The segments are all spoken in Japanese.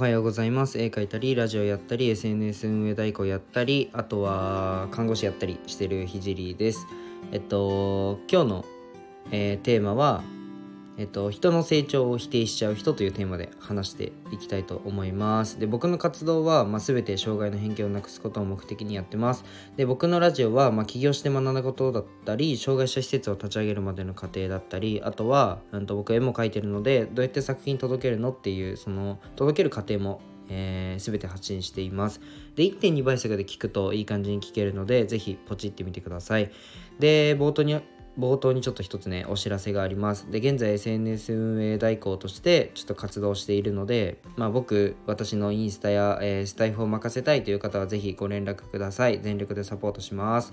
はようございます。絵描いたりラジオやったり SNS 運営代行やったりあとは看護師やったりしてるひじりです。えっと今日の、えーテーマはえっと、人の成長を否定しちゃう人というテーマで話していきたいと思います。で、僕の活動は、まあ、全て障害の偏見をなくすことを目的にやってます。で、僕のラジオは、まあ、起業して学んだことだったり、障害者施設を立ち上げるまでの過程だったり、あとは、うん、と僕絵も描いてるので、どうやって作品届けるのっていう、その、届ける過程もえー、全て発信しています。で、1.2倍速で聞くといい感じに聞けるので、ぜひポチってみてください。で、冒頭に冒頭にちょっと一つねお知らせがあります。で現在 SNS 運営代行としてちょっと活動しているのでまあ僕私のインスタや、えー、スタイフを任せたいという方は是非ご連絡ください。全力でサポートします。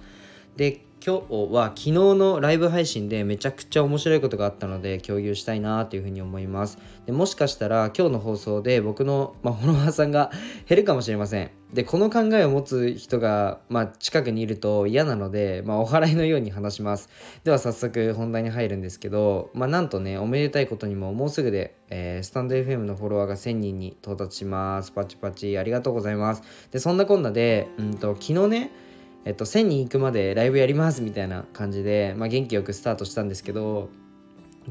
で今日は昨日のライブ配信でめちゃくちゃ面白いことがあったので共有したいなというふうに思います。でもしかしたら今日の放送で僕の、まあ、フォロワーさんが減るかもしれません。でこの考えを持つ人が、まあ、近くにいると嫌なので、まあ、お祓いのように話します。では早速本題に入るんですけど、まあ、なんとねおめでたいことにももうすぐで、えー、スタンド FM のフォロワーが1000人に到達します。パチパチありがとうございます。でそんなこんなで、うんと昨日ねえっと、1000人行くまでライブやりますみたいな感じで、まあ、元気よくスタートしたんですけど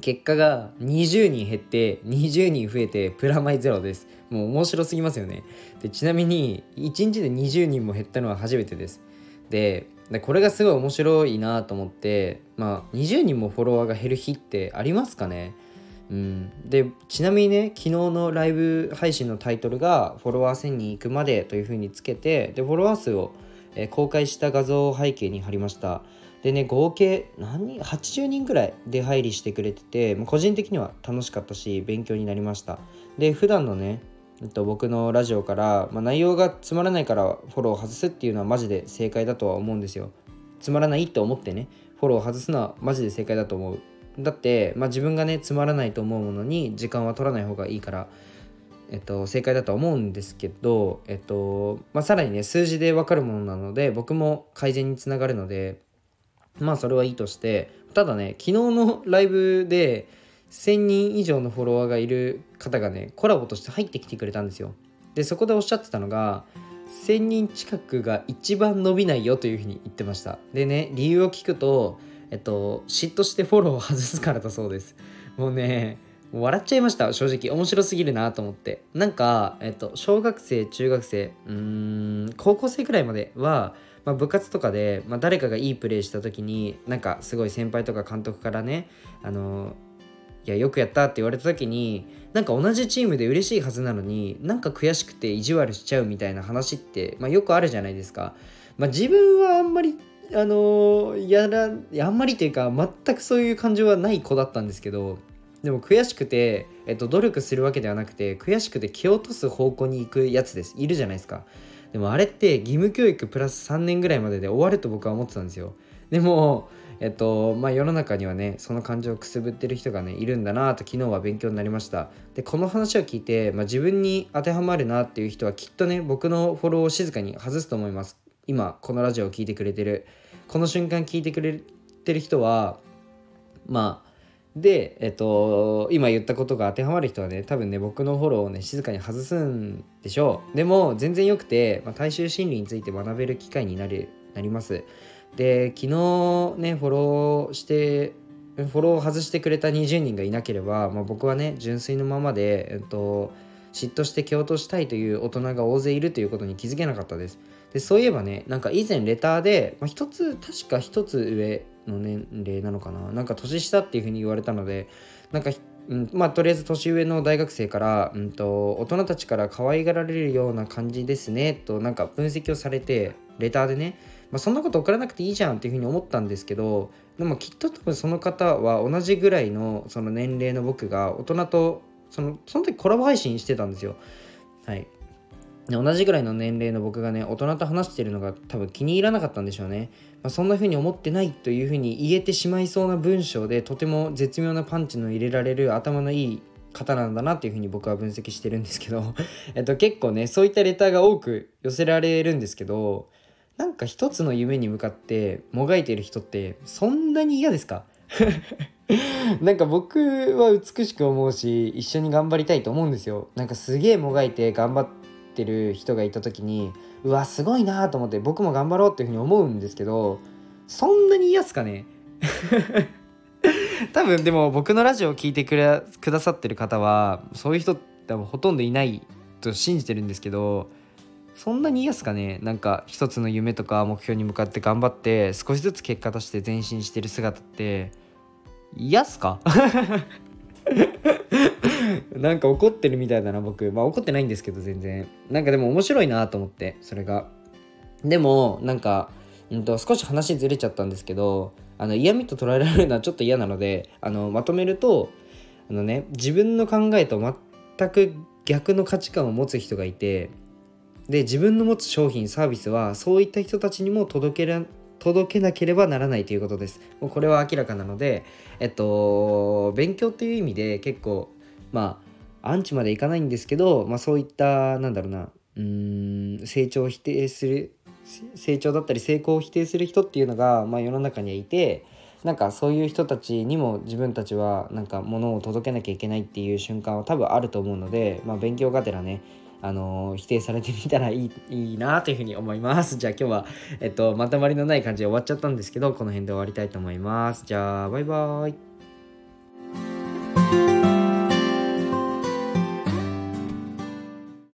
結果が20人減って20人増えてプラマイゼロです。もう面白すぎますよね。でちなみに1日で20人も減ったのは初めてです。でこれがすごい面白いなと思ってまあ20人もフォロワーが減る日ってありますかね？うん、でちなみにね昨日のライブ配信のタイトルが「フォロワー1000人行くまで」というふうにつけてでフォロワー数をえ公開した画像を背景に貼りました。でね合計何人80人くらい出入りしてくれてて、ま個人的には楽しかったし勉強になりました。で普段のねえっと、僕のラジオから、まあ、内容がつまらないからフォローを外すっていうのはマジで正解だとは思うんですよ。つまらないって思ってねフォローを外すのはマジで正解だと思う。だって、まあ、自分がねつまらないと思うものに時間は取らない方がいいからえっと、正解だとは思うんですけど、えっとまあ、さらにね数字で分かるものなので僕も改善につながるのでまあそれはいいとしてただね昨日のライブで1000人以上のフォロワーがいる方がねコラボとして入ってきてくれたんですよ。でそこでおっしゃってたのが1000人近くが一番伸びないよというふうに言ってました。でね理由を聞くとえっと嫉妬してフォローを外すからだそうです。もうね笑っちゃいました正直。面白すぎるなと思って。なんか、えっと、小学生中学生うん高校生くらいまでは、まあ、部活とかで、まあ、誰かがいいプレーした時になんかすごい先輩とか監督からねあのいやよくやったって言われた時になんか同じチームで嬉しいはずなのになんか悔しくて意地悪しちゃうみたいな話って、まあ、よくあるじゃないですか、まあ、自分はあんまりあの、やらあんまりっていうか全くそういう感情はない子だったんですけどでも悔しくて、えっと、努力するわけではなくて悔しくて蹴落とす方向に行くやつです。いるじゃないですか。でもあれって義務教育プラス3年ぐらいまでで終わると僕は思ってたんですよ。でもえっとまあ世の中にはねその感情をくすぶってる人がねいるんだなと昨日は勉強になりました。でこの話を聞いて、まあ、自分に当てはまるなっていう人はきっとね僕のフォローを静かに外すと思います。今このラジオを聴いてくれてる。この瞬間聞いてくれてる人はまあで、えっと、今言ったことが当てはまる人はね、多分ね、僕のフォローをね、静かに外すんでしょう。でも、全然良くて、まあ、大衆心理について学べる機会になるなります。で、昨日ね、フォローして、フォローを外してくれた20人がいなければ、まあ、僕はね、純粋のままで、えっと、嫉妬して蹴落としたいという大人が大勢いるということに気づけなかったです。でそういえばね、なんか以前レターで、まあ、一つ、確か一つ上の年齢なのかななんか年下っていう風に言われたのでなんか、うん、まあとりあえず年上の大学生から、うんと、大人たちから可愛がられるような感じですねとなんか分析をされてレターでね、まあ、そんなこと送らなくていいじゃんっていう風に思ったんですけどでもきっと多分その方は同じぐらいのその年齢の僕が大人とそのその時コラボ配信してたんですよ。はい。同じぐらいの年齢の僕がね大人と話してるのが多分気に入らなかったんでしょうね、まあ、そんな風に思ってないという風に言えてしまいそうな文章でとても絶妙なパンチの入れられる頭のいい方なんだなっていう風に僕は分析してるんですけど えっと結構ねそういったレターが多く寄せられるんですけどなんか一つの夢に向かってもがいている人ってそんなに嫌ですか？なんか僕は美しく思うし一緒に頑張りたいと思うんですよ。なんかすげえもがいて頑張ってる人がいた時にうわすごいなと思って僕も頑張ろうっていうふうに思うんですけどそんなに嫌っすかね？多分でも僕のラジオを聴いてくくださってる方はそういう人多分ほとんどいないと信じてるんですけどそんなに嫌っすかね。なんか一つの夢とか目標に向かって頑張って少しずつ結果として前進してる姿って嫌っすか？なんか怒ってるみたいだな僕。まあ怒ってないんですけど全然。なんかでも面白いなと思ってそれが。でもなんか、うんと、少し話ずれちゃったんですけどあの嫌味と捉えられるのはちょっと嫌なのであのまとめるとあのね自分の考えと全く逆の価値観を持つ人がいてで自分の持つ商品サービスはそういった人たちにも届けら届けなければならないということです。もうこれは明らかなので、えっと、勉強っていう意味で結構、まあ、アンチまでいかないんですけど、まあ、そういった、なんだろうな、うん、成長を否定する、成長だったり成功を否定する人っていうのが、まあ、世の中にはいて、なんかそういう人たちにも自分たちはなんか物を届けなきゃいけないっていう瞬間は多分あると思うので、まあ、勉強がてらねあの否定されてみたらいいいいなというふうに思います。じゃあ今日は、えっと、まとまりのない感じで終わっちゃったんですけど、この辺で終わりたいと思います。じゃあ、バイバーイ。